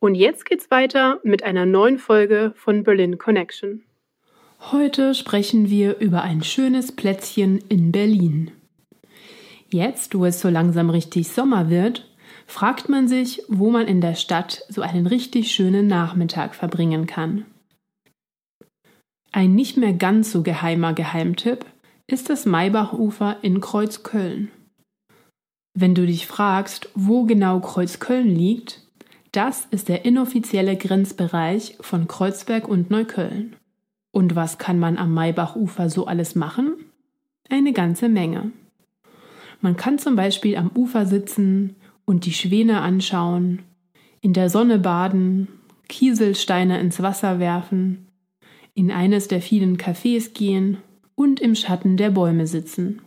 Und jetzt geht's weiter mit einer neuen Folge von Berlin Connection. Heute sprechen wir über ein schönes Plätzchen in Berlin. Jetzt, wo es so langsam richtig Sommer wird, fragt man sich, wo man in der Stadt so einen richtig schönen Nachmittag verbringen kann. Ein nicht mehr ganz so geheimer Geheimtipp ist das Maybachufer in Kreuzköln. Wenn du dich fragst, wo genau Kreuzköln liegt, das ist der inoffizielle Grenzbereich von Kreuzberg und Neukölln. Und was kann man am Maybachufer so alles machen? Eine ganze Menge. Man kann zum Beispiel am Ufer sitzen und die Schwäne anschauen, in der Sonne baden, Kieselsteine ins Wasser werfen, in eines der vielen Cafés gehen und im Schatten der Bäume sitzen.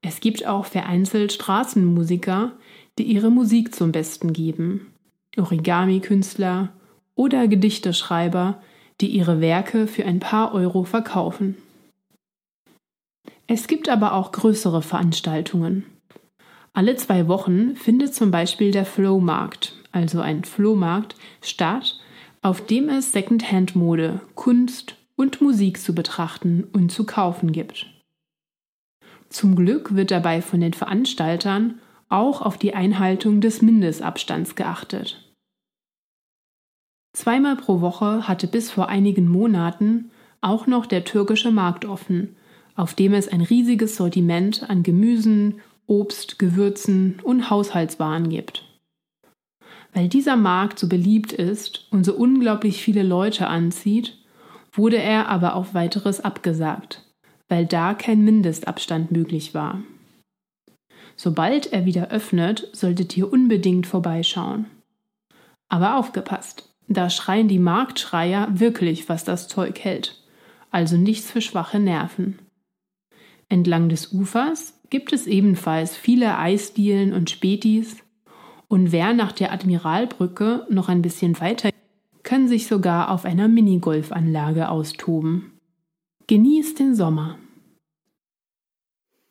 Es gibt auch vereinzelt Straßenmusiker, die ihre Musik zum Besten geben, Origami-Künstler oder Gedichteschreiber, die ihre Werke für ein paar Euro verkaufen. Es gibt aber auch größere Veranstaltungen. Alle zwei Wochen findet zum Beispiel der Flohmarkt, also ein Flohmarkt, statt, auf dem es Secondhand-Mode, Kunst und Musik zu betrachten und zu kaufen gibt. Zum Glück wird dabei von den Veranstaltern auch auf die Einhaltung des Mindestabstands geachtet. Zweimal pro Woche hatte bis vor einigen Monaten auch noch der türkische Markt offen, auf dem es ein riesiges Sortiment an Gemüsen, Obst, Gewürzen und Haushaltswaren gibt. Weil dieser Markt so beliebt ist und so unglaublich viele Leute anzieht, wurde er aber auf weiteres abgesagt, weil da kein Mindestabstand möglich war. Sobald er wieder öffnet, solltet ihr unbedingt vorbeischauen. Aber aufgepasst, da schreien die Marktschreier wirklich, was das Zeug hält, also nichts für schwache Nerven. Entlang des Ufers gibt es ebenfalls viele Eisdielen und Spätis, und wer nach der Admiralbrücke noch ein bisschen weiter kann sich sogar auf einer Minigolfanlage austoben. Genießt den Sommer.